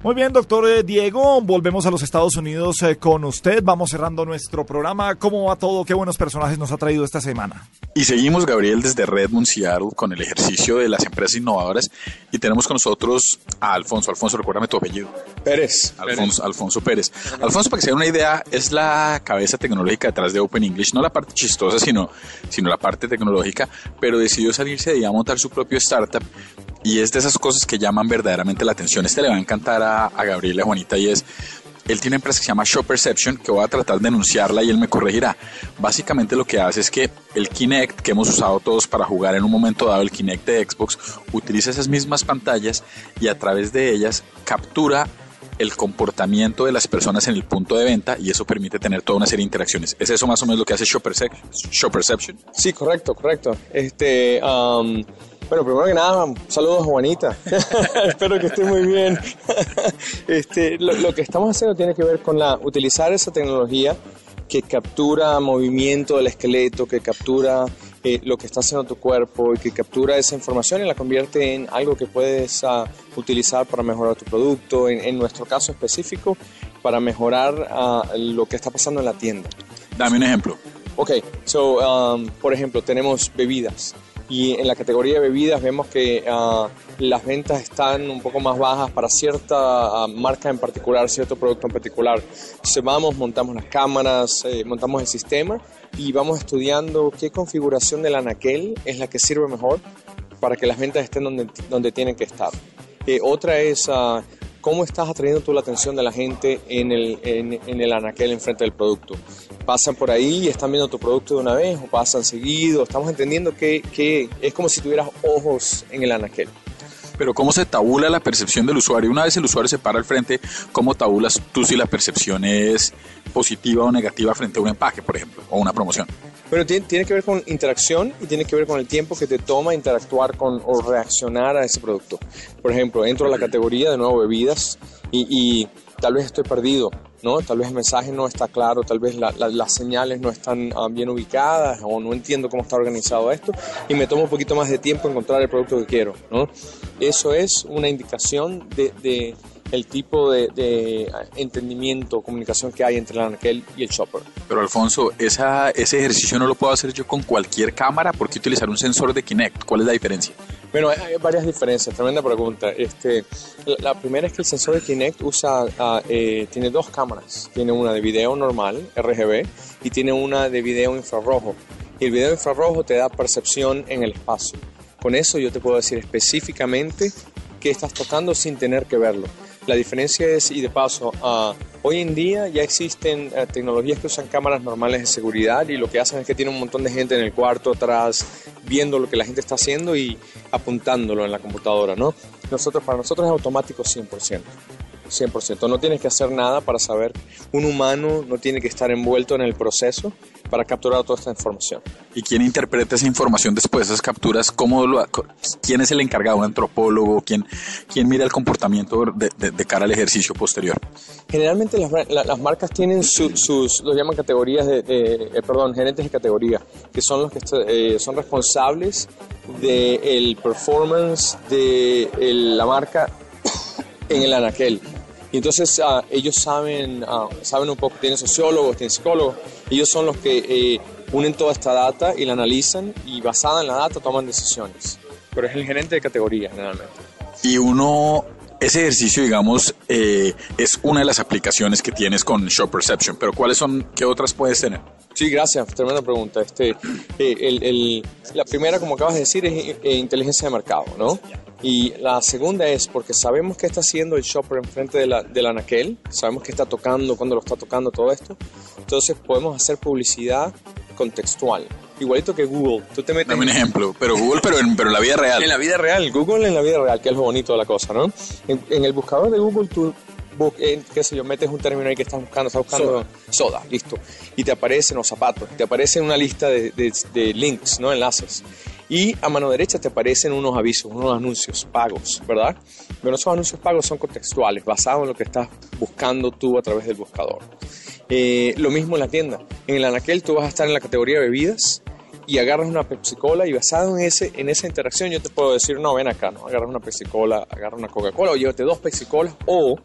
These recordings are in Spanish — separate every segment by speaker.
Speaker 1: Muy bien, doctor eh, Diego, volvemos a los Estados Unidos eh, con usted. Vamos cerrando nuestro programa. ¿Cómo va todo? ¿Qué buenos personajes nos ha traído esta semana?
Speaker 2: Y seguimos, Gabriel, desde Redmond, Seattle, con el ejercicio de las empresas innovadoras. Y tenemos con nosotros a Alfonso. Alfonso, recuérdame tu apellido.
Speaker 3: Pérez.
Speaker 2: Alfonso Pérez. Alfonso Pérez. Alfonso, para que se den una idea, es la cabeza tecnológica detrás de Open English. No la parte chistosa, sino, sino la parte tecnológica. Pero decidió salirse de ahí a montar su propio startup y es de esas cosas que llaman verdaderamente la atención. Este le va a encantar a, a Gabriela Juanita y es, él tiene una empresa que se llama Show Perception, que voy a tratar de anunciarla y él me corregirá. Básicamente lo que hace es que el Kinect, que hemos usado todos para jugar en un momento dado, el Kinect de Xbox, utiliza esas mismas pantallas y a través de ellas captura el comportamiento de las personas en el punto de venta y eso permite tener toda una serie de interacciones. ¿Es eso más o menos lo que hace Show, Perception?
Speaker 3: Sí, correcto, correcto. Este, um, bueno, primero que nada, saludos Juanita. Espero que esté muy bien. este, lo, que estamos haciendo tiene que ver con la, utilizar esa tecnología que captura movimiento del esqueleto, que captura eh, lo que está haciendo tu cuerpo y que captura esa información y la convierte en algo que puedes uh, utilizar para mejorar tu producto, en, en, nuestro caso específico, para mejorar uh, lo que está pasando en la tienda.
Speaker 2: Dame un ejemplo.
Speaker 3: Ok, so, um, por ejemplo, tenemos bebidas y en la categoría de bebidas vemos que uh, las ventas están un poco más bajas para cierta uh, marca en particular, cierto producto en particular. Entonces vamos, montamos las cámaras, eh, montamos el sistema y vamos estudiando qué configuración del anaquel es la que sirve mejor para que las ventas estén donde, donde tienen que estar. Eh, otra es uh, cómo estás atrayendo tú la atención de la gente en el, en, en el anaquel enfrente del producto. Pasan por ahí y están viendo tu producto de una vez o pasan seguido. Estamos entendiendo que, que es como si tuvieras ojos en el anaquel.
Speaker 2: Pero ¿cómo se tabula la percepción del usuario? Una vez el usuario se para al frente, ¿cómo tabulas tú si la percepción es positiva o negativa frente a un empaque, por ejemplo, o una promoción?
Speaker 3: Pero tiene, tiene, que ver con interacción y tiene que ver con el tiempo que te toma interactuar con o reaccionar a ese producto. Por ejemplo, entro a la categoría de nuevo bebidas y, y tal vez estoy perdido, ¿no? Tal vez el mensaje no está claro, tal vez la, la, las señales no están uh, bien ubicadas o no entiendo cómo está organizado esto y me toma un poquito más de tiempo encontrar el producto que quiero, ¿no? Eso es una indicación de, de el tipo de, de, entendimiento, comunicación que hay entre el anaquel y el shopper.
Speaker 2: Pero Alfonso, esa, ese ejercicio no lo puedo hacer yo con cualquier cámara, ¿por qué utilizar un sensor de Kinect? ¿Cuál es la diferencia?
Speaker 3: Bueno, hay varias diferencias, tremenda pregunta. Este, la, primera es que el sensor de Kinect usa, uh, eh, tiene dos cámaras. Tiene una de video normal, RGB, y tiene una de video infrarrojo. Y el video infrarrojo te da percepción en el espacio. Con eso yo te puedo decir específicamente qué estás tocando sin tener que verlo. La diferencia es, y de paso, uh, hoy en día ya existen uh, tecnologías que usan cámaras normales de seguridad y lo que hacen es que tiene un montón de gente en el cuarto atrás viendo lo que la gente está haciendo y apuntándolo en la computadora, ¿no? Nosotros, para nosotros es automático 100%. 100%. No tienes que hacer nada para saber. Un humano no tiene que estar envuelto en el proceso para capturar toda esta información.
Speaker 2: ¿Y quién interpreta esa información después de esas capturas? ¿Cómo lo, ¿Quién es el encargado? ¿Un antropólogo? ¿Quién, quién mira el comportamiento de, de, de cara al ejercicio posterior?
Speaker 3: Generalmente las, las marcas tienen su, sus, lo llaman categorías de, de eh, perdón, gerentes de categoría, que son los que eh, son responsables del el performance de el, la marca en el anaquel. Y entonces uh, ellos saben, uh, saben un poco, tienen sociólogos, tienen psicólogos, ellos son los que eh, unen toda esta data y la analizan y basada en la data toman decisiones. Pero es el gerente de categoría generalmente.
Speaker 2: Y uno, ese ejercicio, digamos, eh, es una de las aplicaciones que tienes con Show Perception, pero ¿cuáles son, qué otras puedes tener?
Speaker 3: Sí, gracias, tremenda pregunta. Este, eh, el, el, la primera, como acabas de decir, es eh, inteligencia de mercado, ¿no? Y la segunda es porque sabemos qué está haciendo el shopper enfrente de la, del anaquel, sabemos qué está tocando, cuándo lo está tocando, todo esto. Entonces podemos hacer publicidad contextual. Igualito que Google. Tú te metes
Speaker 2: Dame un ejemplo, pero Google, pero en, pero en la vida real.
Speaker 3: En la vida real, Google en la vida real, que es lo bonito de la cosa, ¿no? En, en el buscador de Google tú eh, qué sé yo, metes un término ahí que estás buscando, estás buscando soda. soda, listo. Y te aparecen los zapatos, te aparece una lista de, de, de links, ¿no? Enlaces. Y a mano derecha te aparecen unos avisos, unos anuncios pagos, ¿verdad? Pero esos anuncios pagos son contextuales, basados en lo que estás buscando tú a través del buscador. Eh, lo mismo en la tienda. En el anaquel tú vas a estar en la categoría bebidas y agarras una Pepsi Cola y basado en, ese, en esa interacción yo te puedo decir, no, ven acá, no, agarras una Pepsi Cola, agarra una Coca-Cola o llévate dos Pepsi Colas o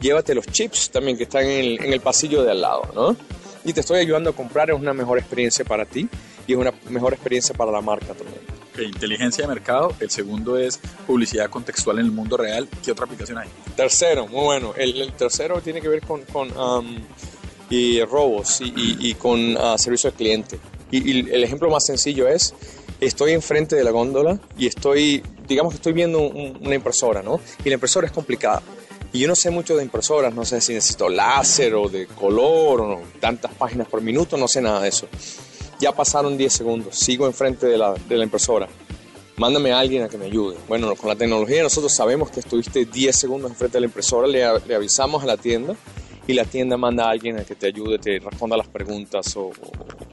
Speaker 3: llévate los chips también que están en el, en el pasillo de al lado, ¿no? Y te estoy ayudando a comprar, es una mejor experiencia para ti y es una mejor experiencia para la marca también.
Speaker 2: Okay, inteligencia de mercado. El segundo es publicidad contextual en el mundo real. ¿Qué otra aplicación hay?
Speaker 3: Tercero, muy bueno. El, el tercero tiene que ver con, con um, y robos y, y, y con uh, servicio al cliente. El ejemplo más sencillo es, estoy enfrente de la góndola y estoy, digamos que estoy viendo un, una impresora, ¿no? Y la impresora es complicada. Y yo no sé mucho de impresoras, no sé si necesito láser o de color o tantas páginas por minuto, no sé nada de eso. Ya pasaron 10 segundos, sigo enfrente de la, impresora. Mándame a alguien a que me ayude. Bueno, con la tecnología nosotros sabemos que estuviste 10 segundos enfrente de la impresora, le, le avisamos a la tienda y la tienda manda a alguien a que te ayude, te responda las preguntas o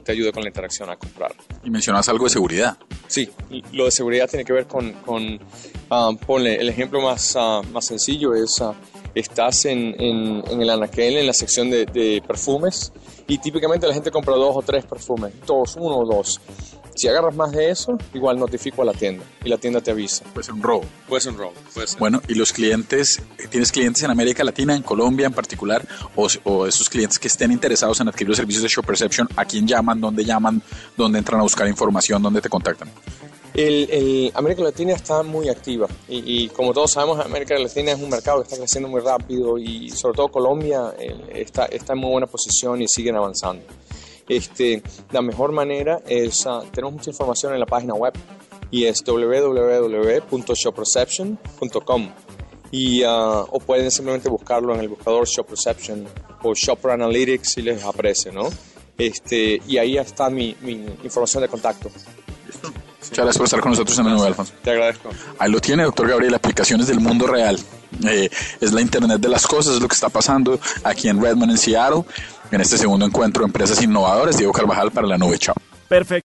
Speaker 3: te ayude con la interacción a comprar.
Speaker 2: Y mencionas algo de seguridad.
Speaker 3: Sí, lo de seguridad tiene que ver con, con uh, ponle, el ejemplo más, uh, más sencillo es, uh, estás en, en, en, el anaquel, en la sección de, de, perfumes, y típicamente la gente compra dos o tres perfumes, dos, uno o dos. Si agarras más de eso, igual notifico a la tienda y la tienda te avisa.
Speaker 2: Puede ser un robo.
Speaker 3: Puede ser un robo. Puede ser.
Speaker 2: Bueno, y los clientes, ¿tienes clientes en América Latina, en Colombia en particular, o, o esos clientes que estén interesados en adquirir los servicios de Shop Perception, a quién llaman, dónde llaman, dónde entran a buscar información, dónde te contactan?
Speaker 3: El, el, América Latina está muy activa y, y, como todos sabemos América Latina es un mercado que está creciendo muy rápido y sobre todo Colombia eh, está, está en muy buena posición y siguen avanzando. Este, la mejor manera es, uh, tenemos mucha información en la página web y es www.shopperception.com y, uh, o pueden simplemente buscarlo en el buscador Shop Perception o Shopper Analytics si les aparece, ¿no? Este, y ahí está mi, mi información de contacto.
Speaker 2: ¿Listo? Muchas gracias por estar con nosotros Menú, Alfonso.
Speaker 3: Te agradezco.
Speaker 2: Ahí lo tiene, doctor Gabriel, aplicaciones del mundo real. Eh, es la Internet de las cosas, es lo que está pasando aquí en Redmond, en Seattle. En este segundo encuentro, Empresas Innovadoras, Diego Carvajal para la Nube. Chao.
Speaker 1: Perfecto.